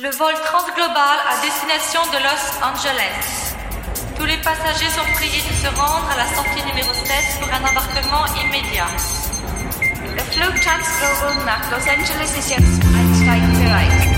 Le vol transglobal à destination de Los Angeles. Tous les passagers sont priés de se rendre à la sortie numéro 7 pour un embarquement immédiat. Der Flug Transglobal nach Los Angeles ist jetzt einsteigenbereit.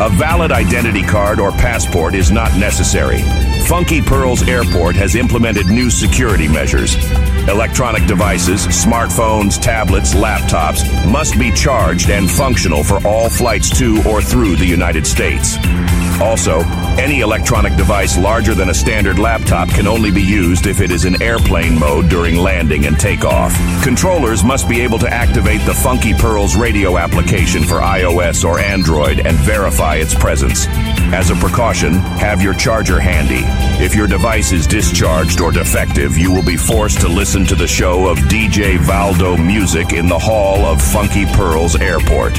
A valid identity card or passport is not necessary. Funky Pearls Airport has implemented new security measures. Electronic devices, smartphones, tablets, laptops must be charged and functional for all flights to or through the United States. Also, any electronic device larger than a standard laptop can only be used if it is in airplane mode during landing and takeoff. Controllers must be able to activate the Funky Pearls radio application for iOS or Android and verify its presence. As a precaution, have your charger handy. If your device is discharged or defective, you will be forced to listen to the show of DJ Valdo music in the hall of Funky Pearls Airport.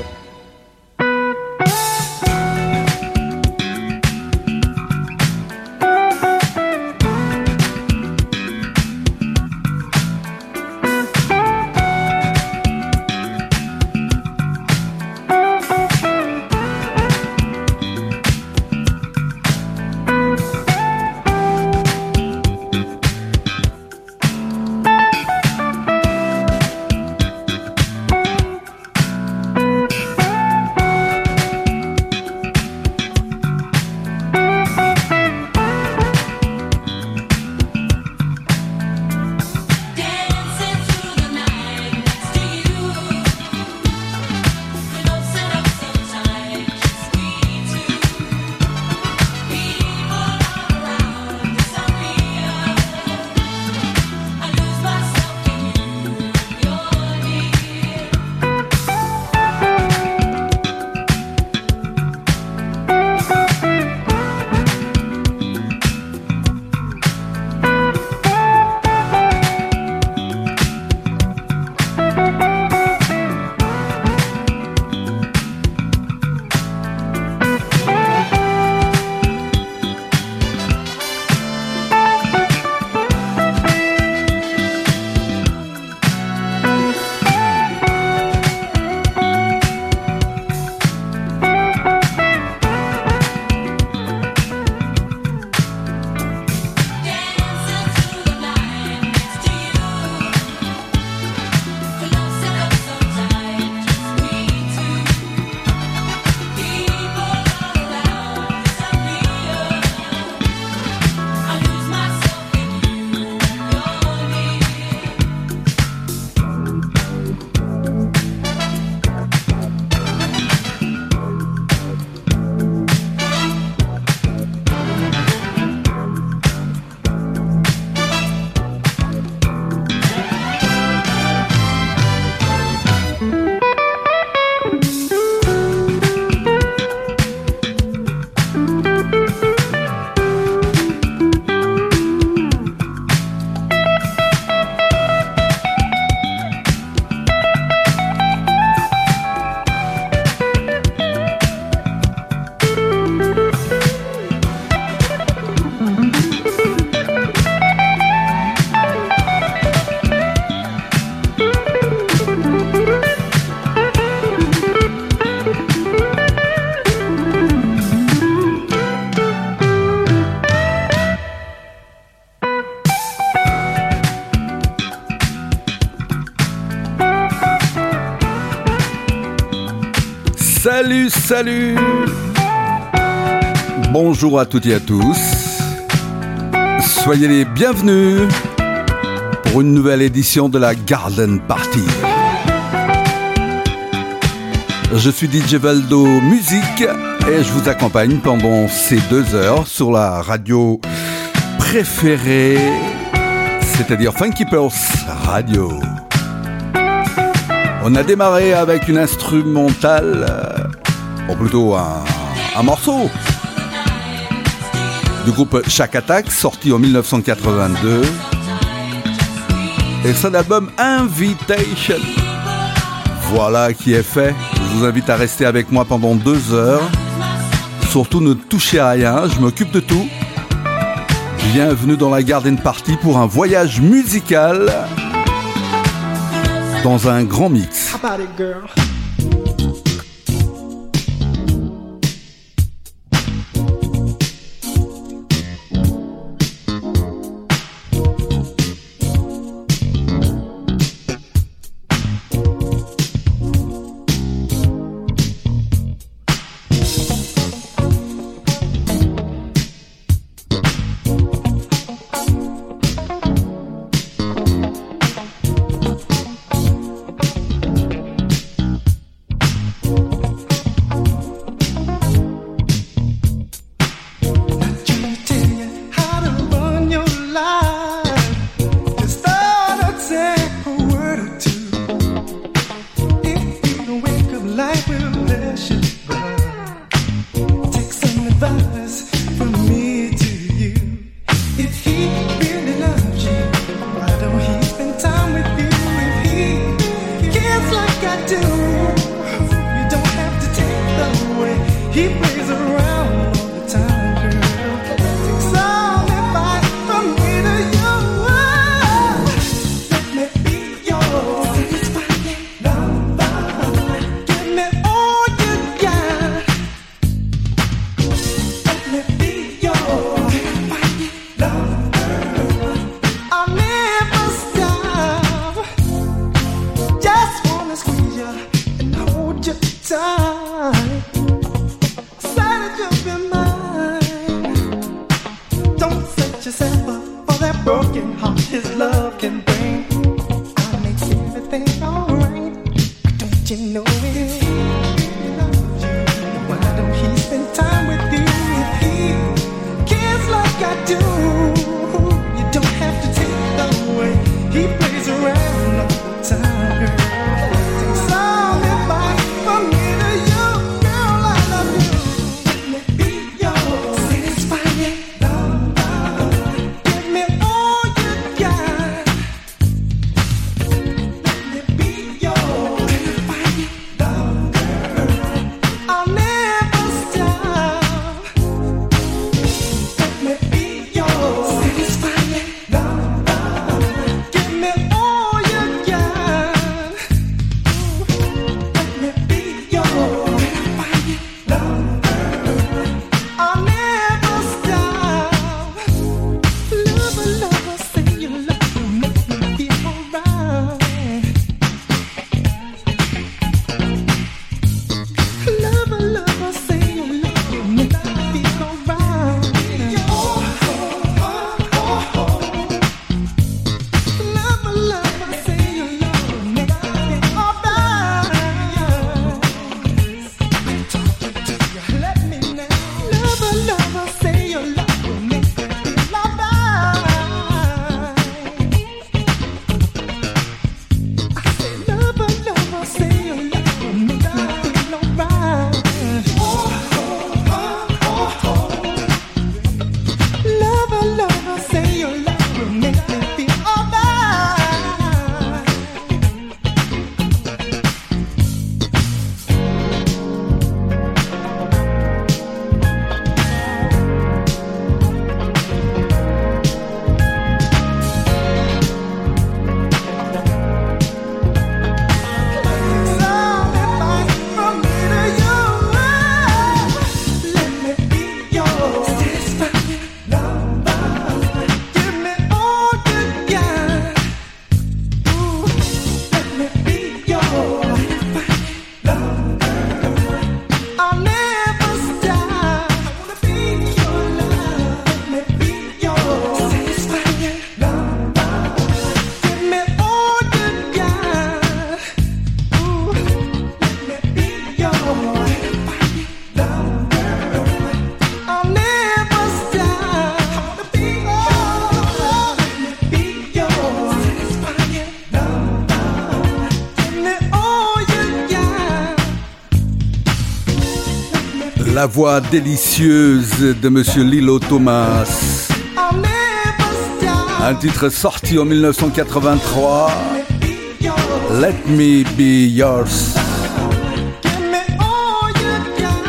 Salut, Bonjour à toutes et à tous. Soyez les bienvenus pour une nouvelle édition de la Garden Party. Je suis DJ Valdo Musique et je vous accompagne pendant ces deux heures sur la radio préférée, c'est-à-dire Funky Radio. On a démarré avec une instrumentale, plutôt un, morceau du groupe Shack Attack, sorti en 1982, et son album Invitation. Voilà qui est fait. Je vous invite à rester avec moi pendant deux heures. Surtout ne touchez à rien, je m'occupe de tout. Bienvenue dans la Garden Party pour un voyage musical dans un grand mix. La voix délicieuse de Monsieur Lilo Thomas. Un titre sorti en 1983. Let me be yours.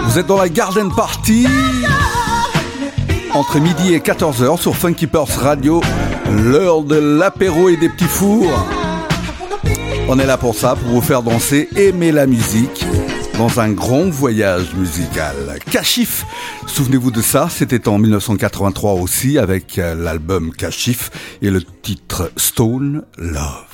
Vous êtes dans la Garden Party entre midi et 14h sur Funky Radio, l'heure de l'apéro et des petits fours. On est là pour ça, pour vous faire danser, aimer la musique dans un grand voyage musical. Kashif, souvenez-vous de ça, c'était en 1983 aussi avec euh, l'album Kashif et le titre Stone Love.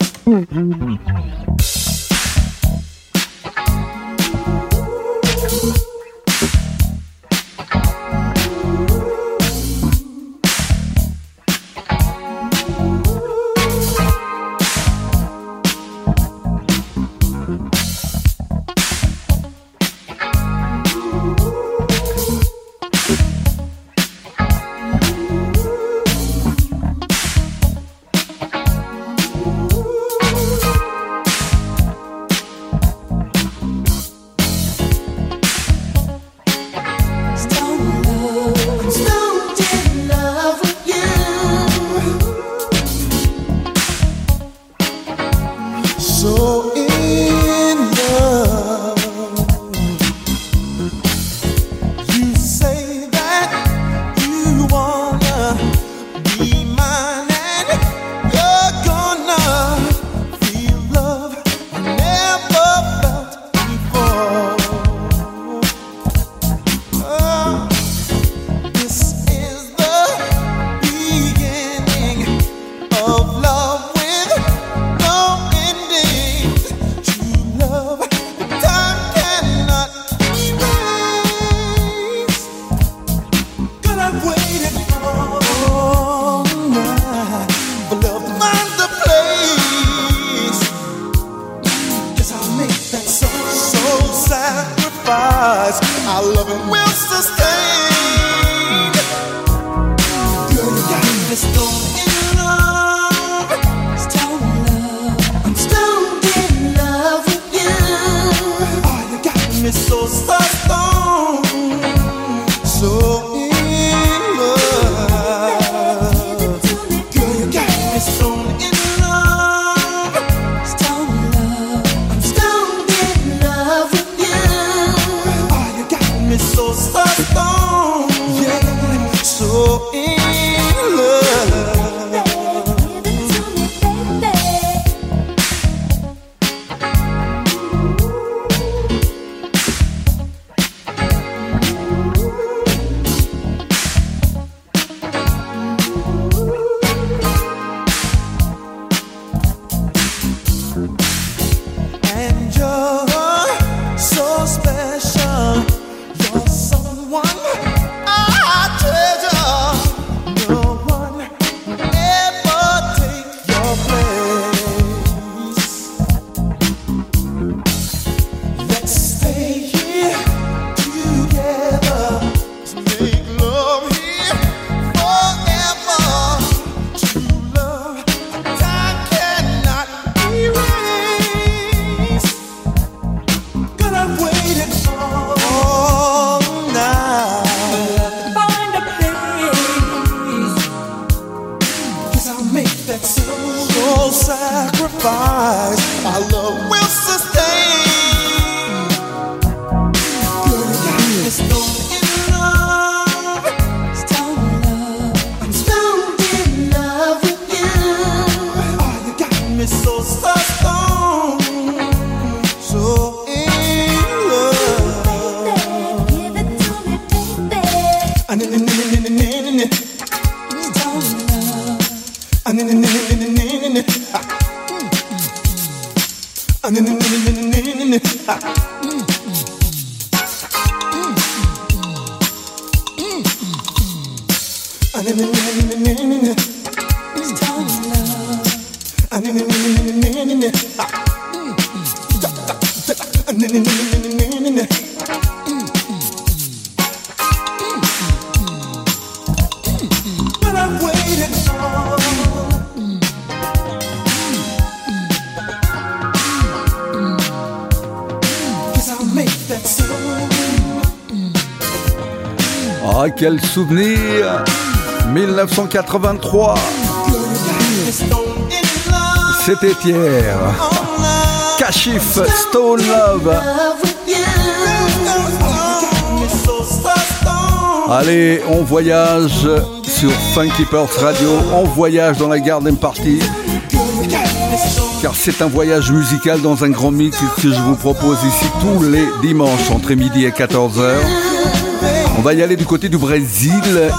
sacrifice. Quel souvenir. 1983 C'était hier. Kashif Stone Love. Allez, on voyage sur Funky Radio, on voyage dans la Garden Party car c'est un voyage musical dans un grand mix que je vous propose ici tous les dimanches entre midi et 14h. On va y aller du côté du Brésil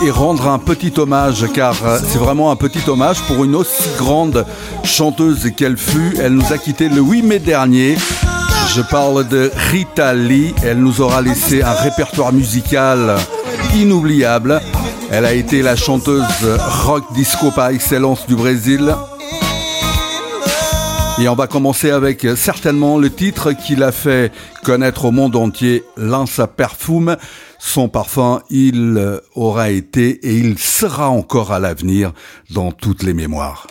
et rendre un petit hommage, car euh, c'est vraiment un petit hommage pour une aussi grande chanteuse qu'elle fut. Elle nous a quitté le 8 mai dernier. Je parle de Rita Lee. Elle nous aura laissé un répertoire musical inoubliable. Elle a été la chanteuse rock disco par excellence du Brésil. Et on va commencer avec euh, certainement le titre qu'il a fait connaître au monde entier, Lança Perfume. Son parfum, il euh, aura été et il sera encore à l'avenir dans toutes les mémoires.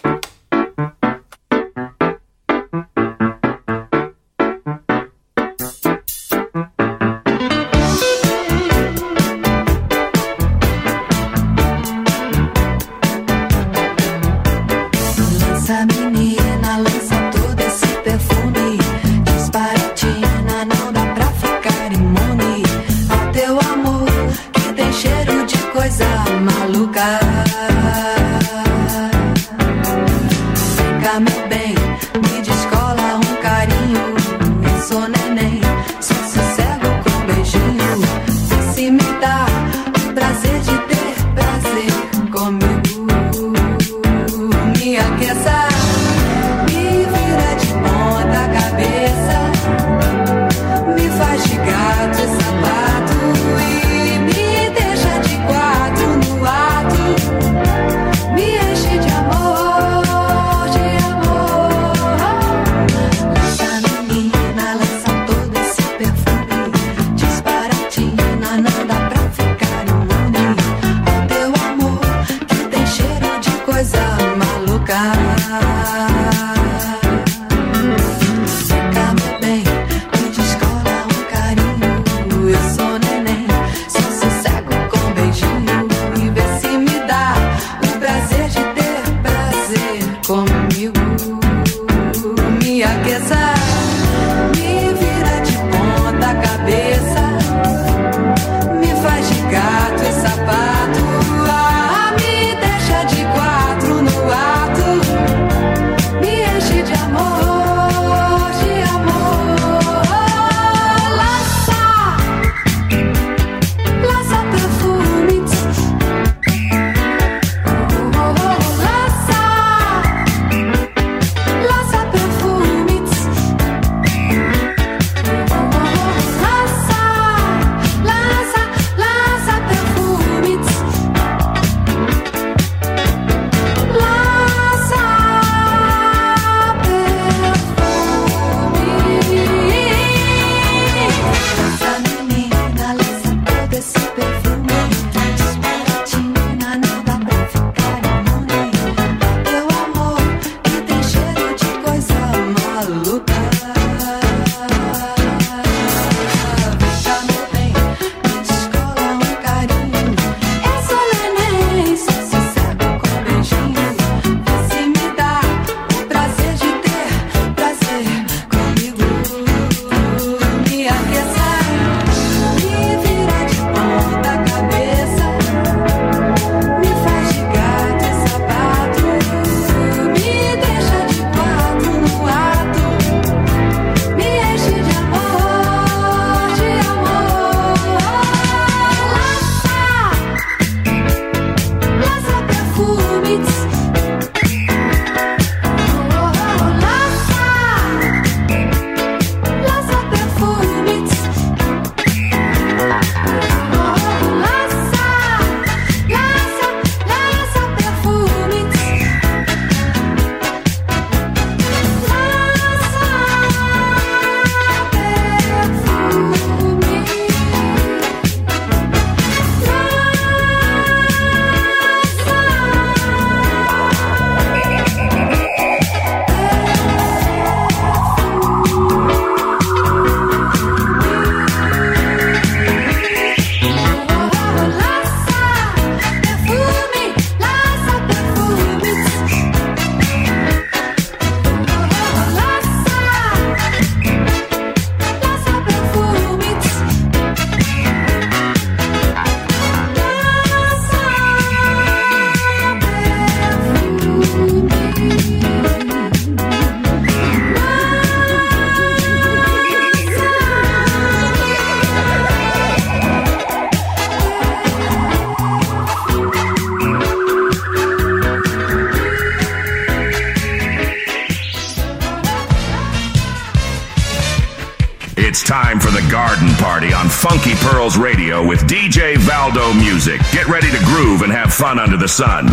Key Pearls Radio with DJ Valdo Music. Get ready to groove and have fun under the sun.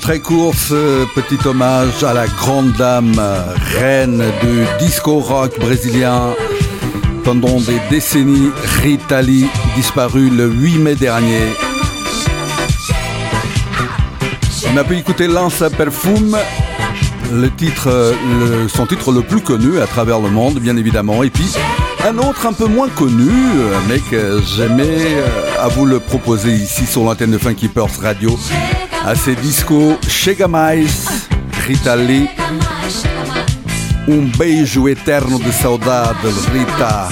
très court ce petit hommage à la grande dame reine du disco rock brésilien pendant des décennies, Rita Lee, disparue le 8 mai dernier. On a pu écouter Lanza Perfume, le son titre le plus connu à travers le monde, bien évidemment. Et puis, un autre un peu moins connu, mais que j'aimais euh, à vous le proposer ici sur l'antenne de Funky Radio assez disco, Chega Mais, Rita Lee. Um beijo eterno de saudade, Rita.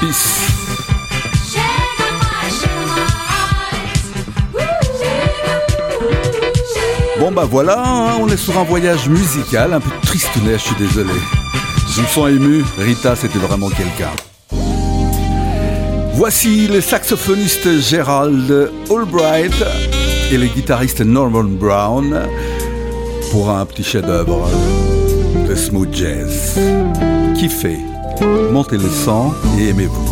Peace. Bon bah voilà, hein, on est sur un voyage musical, un peu tristounet, je suis désolé. Je me sens ému, Rita c'était vraiment quelqu'un. Voici le saxophoniste Gerald Albright et le guitariste Norman Brown pour un petit chef-d'œuvre de smooth jazz. Kiffez, montez le sang et aimez-vous.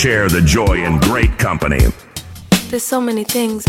share the joy in great company. There's so many things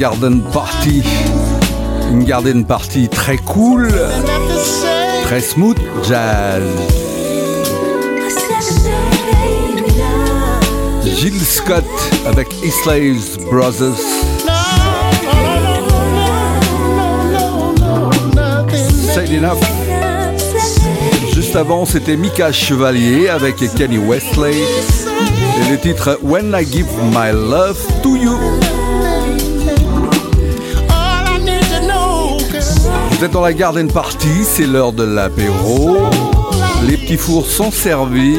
garden party. Une garden party très cool, très smooth jazz. Gilles Scott avec Isley's Brothers. Say enough. Juste avant, c'était Mika Chevalier avec Kenny Wesley. Et le titre When I Give My Love to You. Vous êtes dans la garden party, c'est l'heure de l'apéro. Les petits fours sont servis.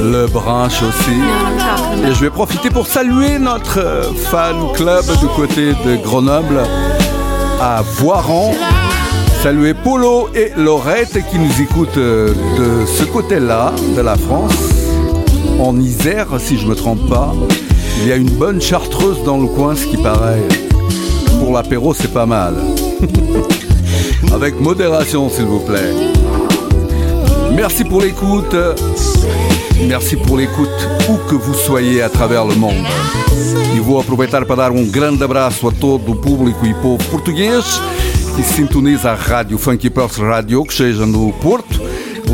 Le brunch aussi. Et je vais profiter pour saluer notre fan club du côté de Grenoble à Voiran. Saluer Polo et Laurette qui nous écoutent de ce côté-là de la France, en Isère si je me trompe pas. Il y a une bonne chartreuse dans le coin, ce qui paraît. Pour l'apéro, c'est pas mal. Avec modération, s'il vous plaît. Merci pour l'écoute. Merci por l'écoute, où que vous soyez à travers le monde. E vou aproveitar para dar um grande abraço a todo o público e povo português que sintoniza a Rádio Funky Pulse Radio, que seja no Porto,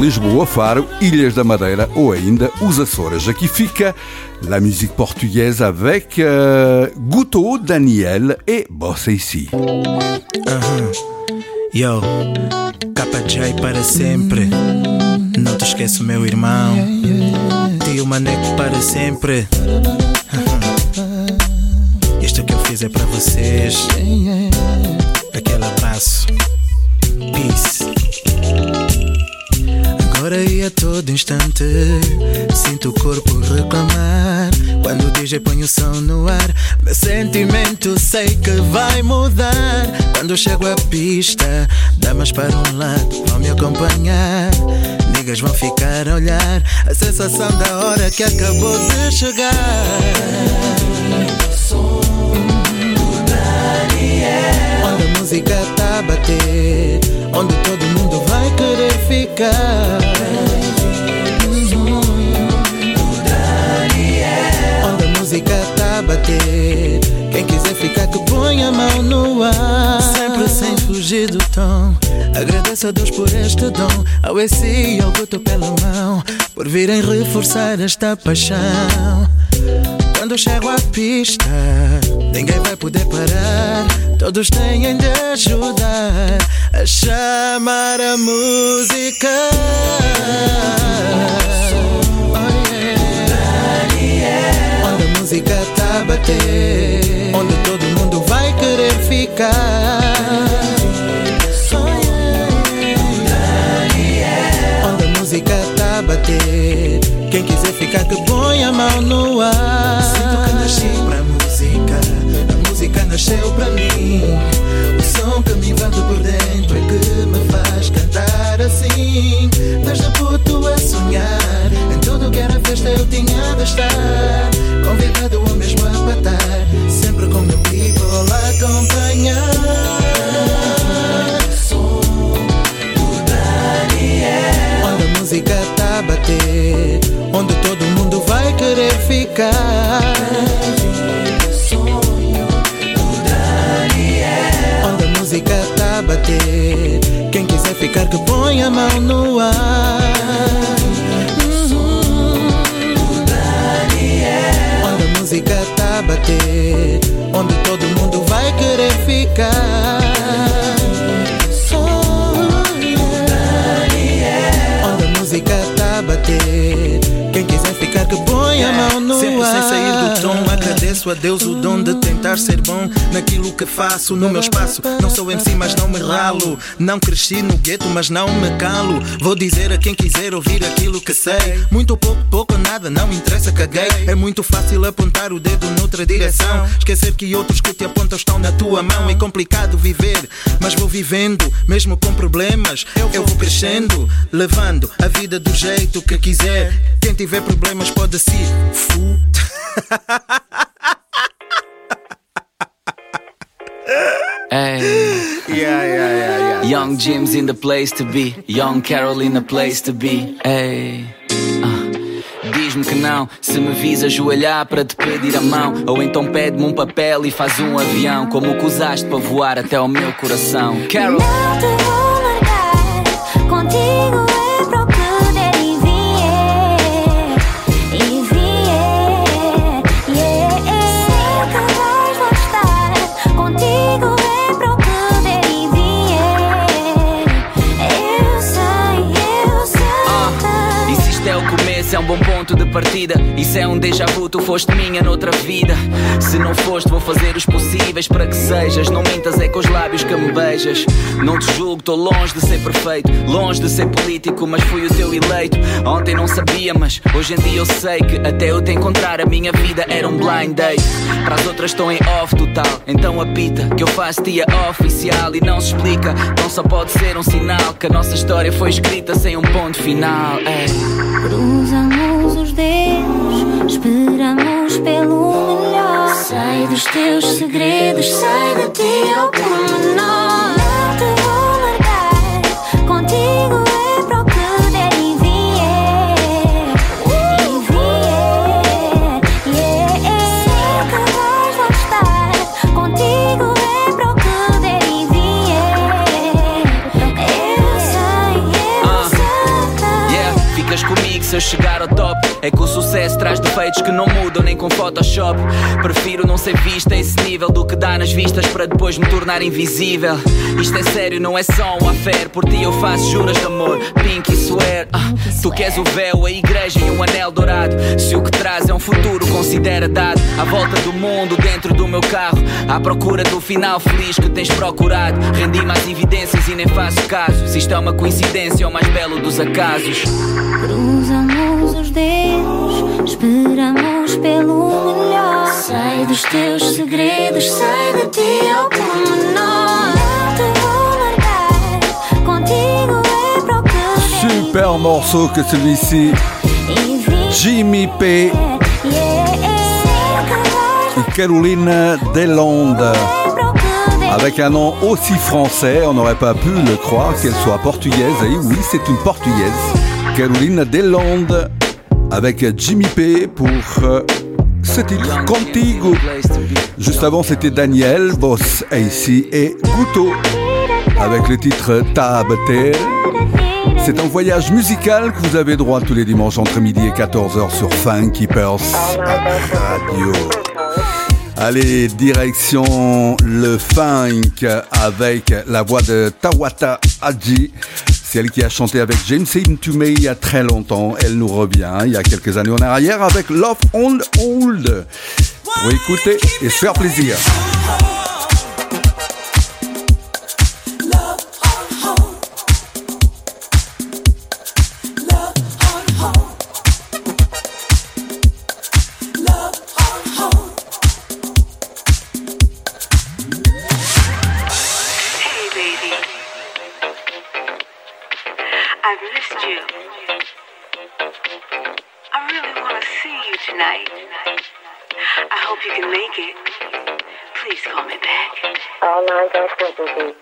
Lisboa, Faro, Ilhas da Madeira ou ainda os Açores. Aqui fica la musique portugaise avec euh, Guto, Daniel et Bossa ici. Yo, KJ para sempre. Não te esqueço, meu irmão. Tio Maneco para sempre. Isto que eu fiz é para vocês. Aquele abraço. Peace. E a todo instante. Sinto o corpo reclamar. Quando o DJ põe o som no ar Meu sentimento sei que vai mudar. Quando chego à pista Damas para um lado vão me acompanhar. Niggas vão ficar a olhar A sensação da hora que acabou de chegar. Onde a música tá a bater Onde todo mundo ficar Onde a música tá a bater Quem quiser ficar que põe a mão no ar. Sempre sem fugir do tom Agradeço a Deus por este dom. Ao EC e ao Guto pela mão Por virem reforçar esta paixão quando chego à pista, ninguém vai poder parar. Todos têm de ajudar a chamar a música. Oh, yeah. Onde a música tá a bater, onde todo mundo vai querer ficar. Yeah. Ficar que põe a mão no ar. Sinto que nasci pra música A música nasceu pra mim. O som que me invade por dentro É que me faz cantar assim. Desde puto a sonhar Em tudo que era festa eu tinha de estar. Convidado ou mesmo a patar Sempre com meu people a acompanhar. Onde a música tá a bater Onde querer ficar. Onde a música tá a bater. Quem quiser ficar que põe a mão no ar. Onde a música tá a bater. Onde todo mundo vai querer ficar que põe a mão no Sempre ar sem sair do tom, agradeço a Deus o dom de tentar ser bom naquilo que faço, no meu espaço. Não sou MC, mas não me ralo. Não cresci no gueto, mas não me calo. Vou dizer a quem quiser ouvir aquilo que sei. Muito pouco, pouco, nada, não interessa, caguei. É muito fácil apontar o dedo noutra direção. Esquecer que outros que te apontam estão na tua mão. É complicado viver, mas vou vivendo, mesmo com problemas. Eu vou crescendo, levando a vida do jeito que quiser. Quem tiver problemas pode se fu. Hey, Yeah, yeah, yeah, yeah. young Jim's in the place to be. Young Carol in the place to be. Hey, DJ diz-me que não. Se me vis ajoelhar para te pedir a mão, ou então pede-me um papel e faz um avião, como o que usaste para voar até ao meu coração. Carol. Partida. Isso é um déjà vu, tu foste minha noutra vida. Se não foste, vou fazer os possíveis para que sejas. Não mintas, é com os lábios que me beijas. Não te julgo, estou longe de ser perfeito, longe de ser político, mas fui o teu eleito. Ontem não sabia, mas hoje em dia eu sei que até eu te encontrar a minha vida era um blind date. Para as outras estou em off total, então apita que eu faço-te a oficial e não se explica. Não só pode ser um sinal que a nossa história foi escrita sem um ponto final. Ei. Cruzamos os esperamos pelo melhor. Sei dos teus segredos, sei de ti ao pormenor. Não te vou largar, contigo é para o que der e vier. E vier, yeah. Sei que vais gostar, contigo é para o que der e vier. Eu sei, eu sei. Yeah, ficas comigo se eu chegar ao top. É que o sucesso traz defeitos que não mudam nem com Photoshop. Prefiro não ser vista a esse nível do que dá nas vistas para depois me tornar invisível. Isto é sério, não é só um affair. Por ti eu faço juras de amor, pink e swear. Ah, tu queres o véu, a igreja e um anel dourado. Se o que traz é um futuro, considera dado. À volta do mundo, dentro do meu carro. À procura do final feliz que tens procurado. Rendi-me às evidências e nem faço caso. Se isto é uma coincidência, é o mais belo dos acasos. Os dedos, esperamos pelo melhor. Sei dos teus segredos, sei de ti ao pormenor. Não te vou largar, contigo é para o que der Super morceau que celui-ci. e. Jimmy P. Et Caroline Deslandes. Avec un nom aussi français, on n'aurait pas pu le croire qu'elle soit portugaise. Et oui, c'est une portugaise. Caroline Deslandes avec Jimmy P pour euh, ce titre Contigo. Juste avant, c'était Daniel, Boss AC et Guto avec le titre Tabater. C'est un voyage musical que vous avez droit tous les dimanches entre midi et 14h sur Funky Pearls Radio. Allez, direction le funk avec la voix de Tawata Haji. C'est elle qui a chanté avec James Intume il y a très longtemps. Elle nous revient il y a quelques années en arrière avec Love on Hold. Vous écoutez et se faire plaisir. Please call me back. All lines are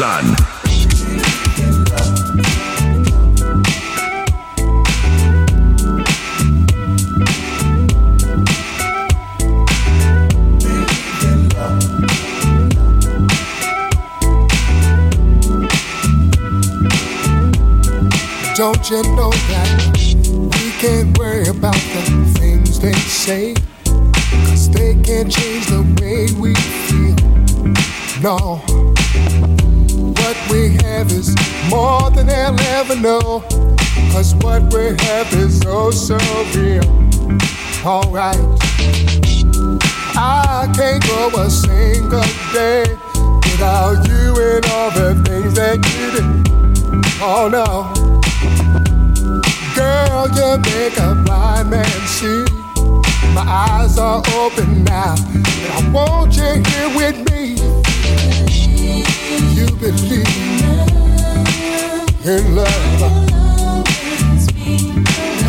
sun. Man see. My eyes are open now, and I want you here with me. You believe in love.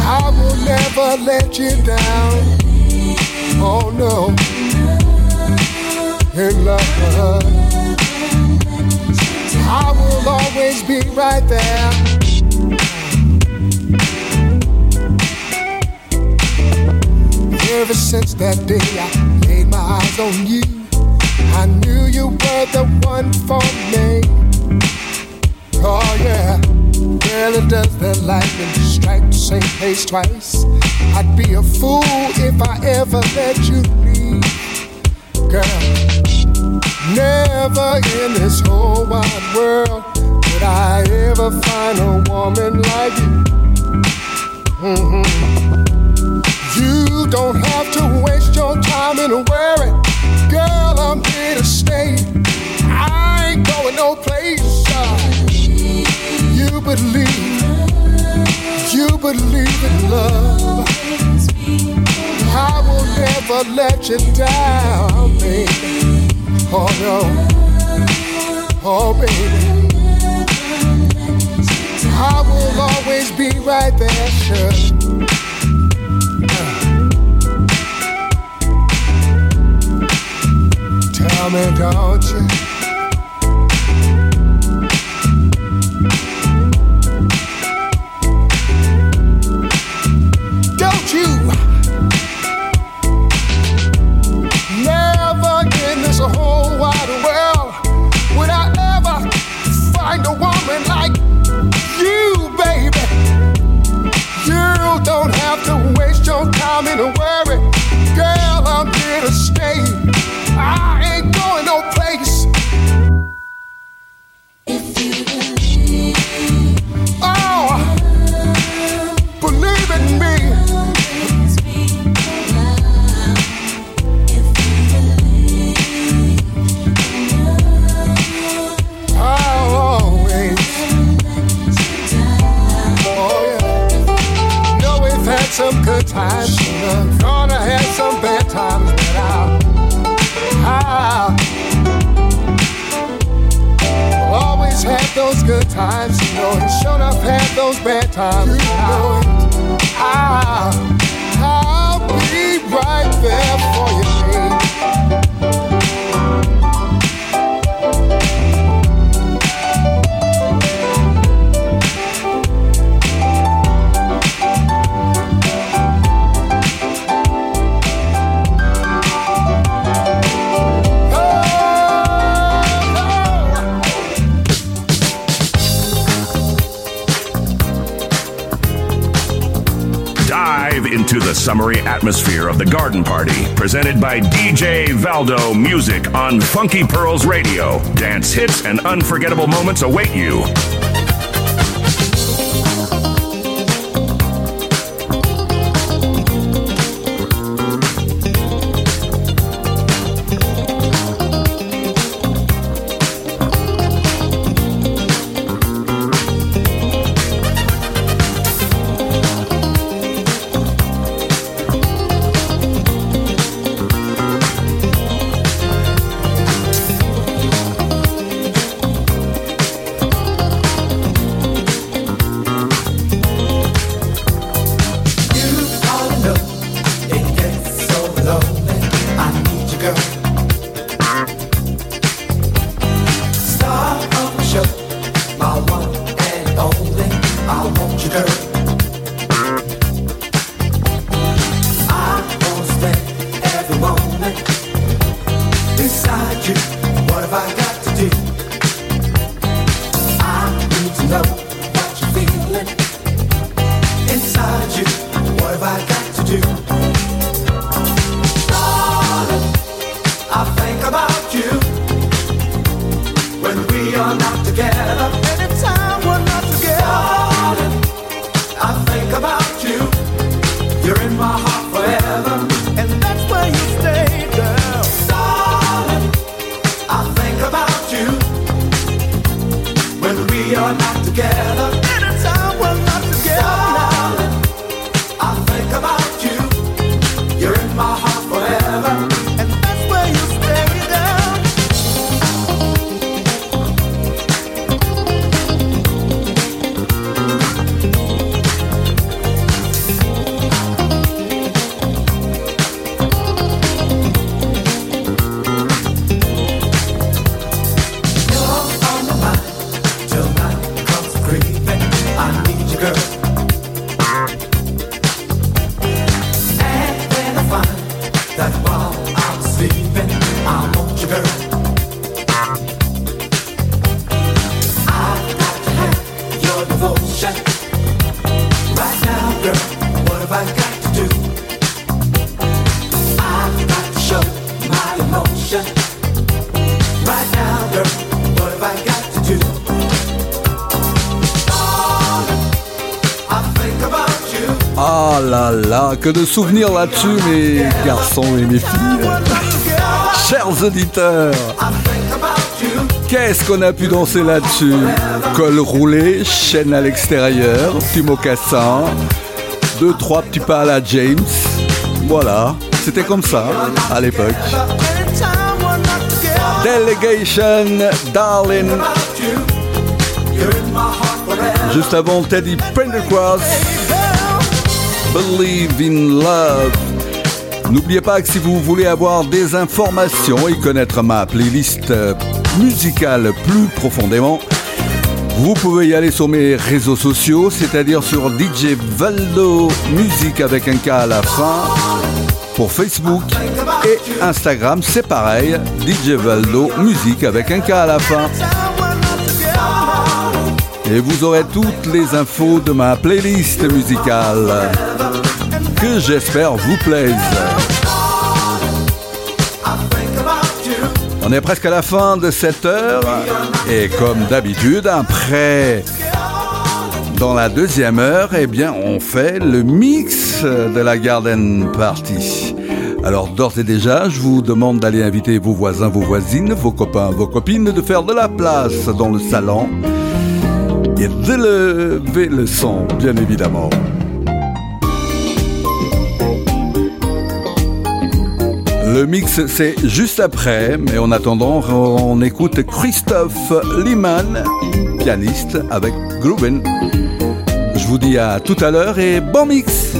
I will never let you down. Oh no, in love. I will always be right there. Ever since that day I laid my eyes on you, I knew you were the one for me. Oh yeah, really does that lightning strike the same place twice? I'd be a fool if I ever let you leave, girl. Never in this whole wide world would I ever find a woman like you. Mhm. You don't have to waste your time in a worry. Girl, I'm here to stay. I ain't going no place. uh, You believe, you believe in love. I will never let you down, baby. Oh no, oh baby. I will always be right there, sure. come don't you. DJ Valdo Music on Funky Pearls Radio. Dance hits and unforgettable moments await you. Que de souvenirs là-dessus, mes garçons et mes filles. Chers auditeurs, qu'est-ce qu'on a pu danser là-dessus? Col roulé, chaîne à l'extérieur, petit mocassin, deux, trois petits pas à la James. Voilà, c'était comme ça à l'époque. Delegation, Darling. Juste avant Teddy Pendercross, Believe in Love. N'oubliez pas que si vous voulez avoir des informations et connaître ma playlist euh, musicale plus profondément, vous pouvez y aller sur mes réseaux sociaux, c'est-à-dire sur DJ Valdo Musique avec un K à la fin, pour Facebook et Instagram, c'est pareil, DJ Valdo Musique avec un K à la fin. Et vous aurez toutes les infos de ma playlist musicale, que j'espère vous plaise. On est presque à la fin de cette heure et comme d'habitude, après, dans la deuxième heure, eh bien, on fait le mix de la Garden Party. Alors d'ores et déjà, je vous demande d'aller inviter vos voisins, vos voisines, vos copains, vos copines, de faire de la place dans le salon et d'élever le son, bien évidemment. Le mix, c'est juste après, mais en attendant, on écoute Christophe Liman, pianiste avec Grooven. Je vous dis à tout à l'heure et bon mix!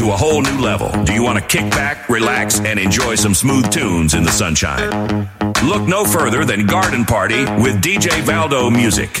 To a whole new level? Do you want to kick back, relax, and enjoy some smooth tunes in the sunshine? Look no further than Garden Party with DJ Valdo Music.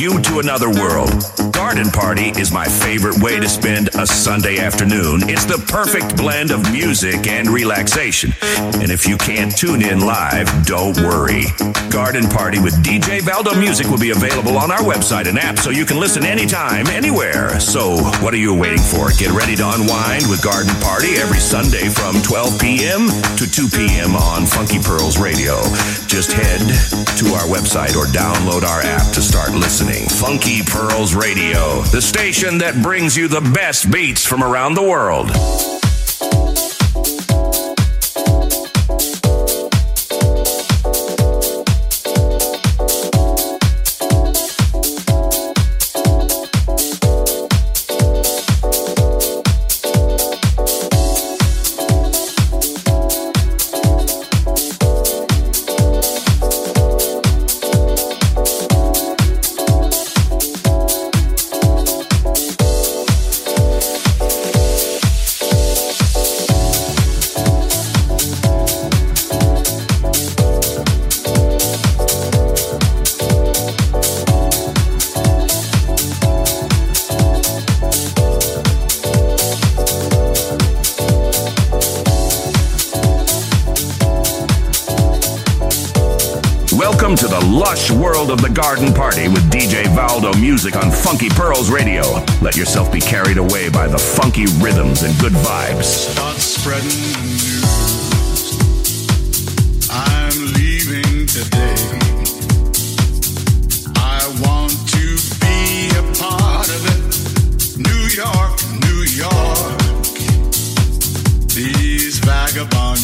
you to another world. Garden Party is my favorite way to spend a Sunday afternoon. It's the perfect blend of music and relaxation. And if you can't tune in live, don't worry. Garden Party with DJ Valdo Music will be available on our website and app so you can listen anytime, anywhere. So, what are you waiting for? Get ready to unwind with Garden Party every Sunday from 12 p.m. to 2 p.m. on Funky Pearls Radio. Just head to our website or download our app to start listening. Funky Pearls Radio, the station that brings you the best beats from around the world. To world of the garden party with DJ Valdo Music on Funky Pearls Radio. Let yourself be carried away by the funky rhythms and good vibes. Start spreading the news. I'm leaving today. I want to be a part of it. New York, New York. These vagabond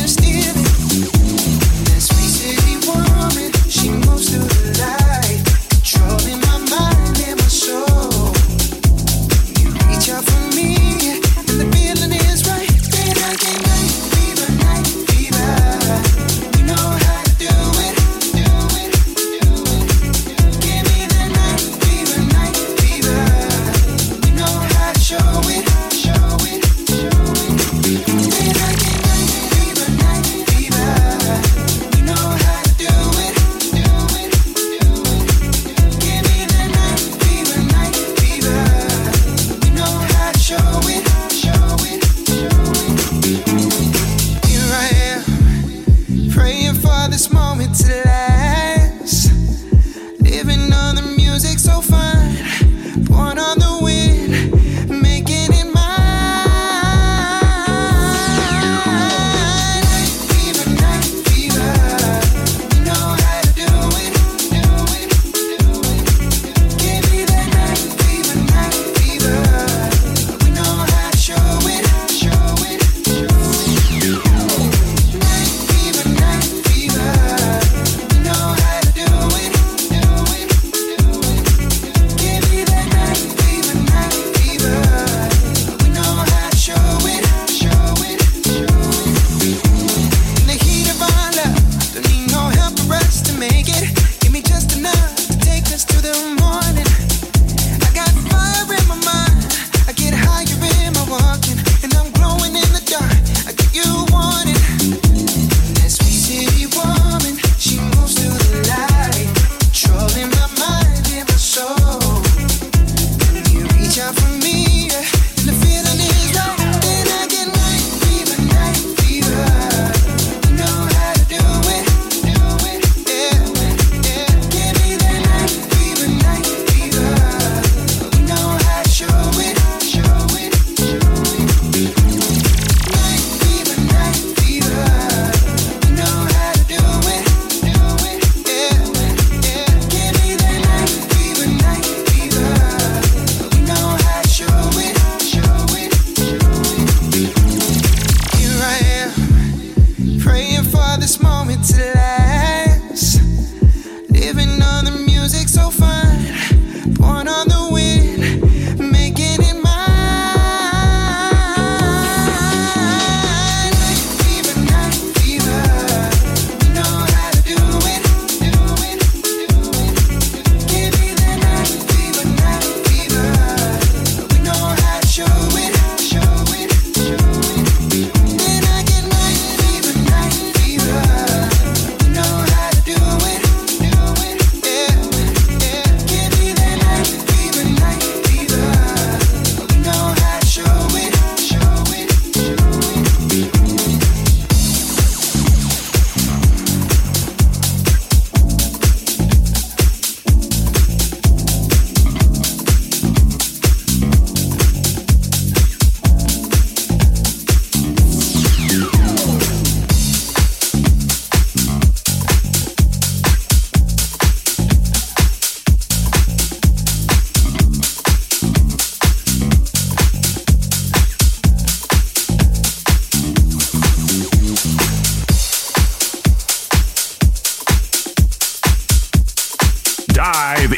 you still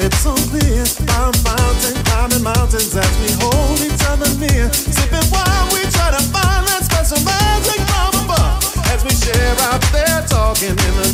it's so clear. Our mountain climbing mountains as we hold each other near. Sipping wine, we try to find that special magic from above. As we share out there talking in the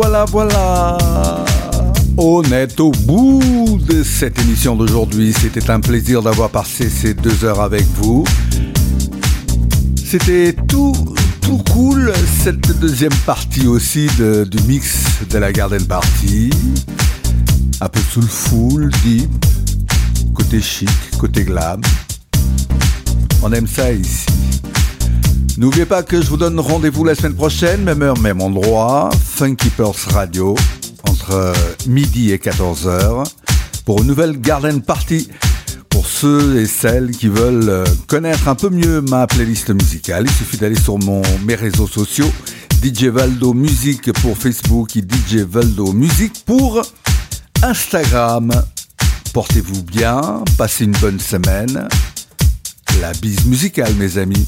Voilà, voilà. On est au bout de cette émission d'aujourd'hui. C'était un plaisir d'avoir passé ces deux heures avec vous. C'était tout, tout cool cette deuxième partie aussi du mix de la Garden Party. Un peu soulful, deep, côté chic, côté glam. On aime ça ici. N'oubliez pas que je vous donne rendez-vous la semaine prochaine, même heure, même endroit, Funky Radio, entre midi et 14h, pour une nouvelle Garden Party. Pour ceux et celles qui veulent euh, connaître un peu mieux ma playlist musicale, il suffit d'aller sur mon, mes réseaux sociaux, DJ Valdo Music pour Facebook et DJ Valdo Music pour Instagram. Portez-vous bien, passez une bonne semaine. La bise musicale, mes amis.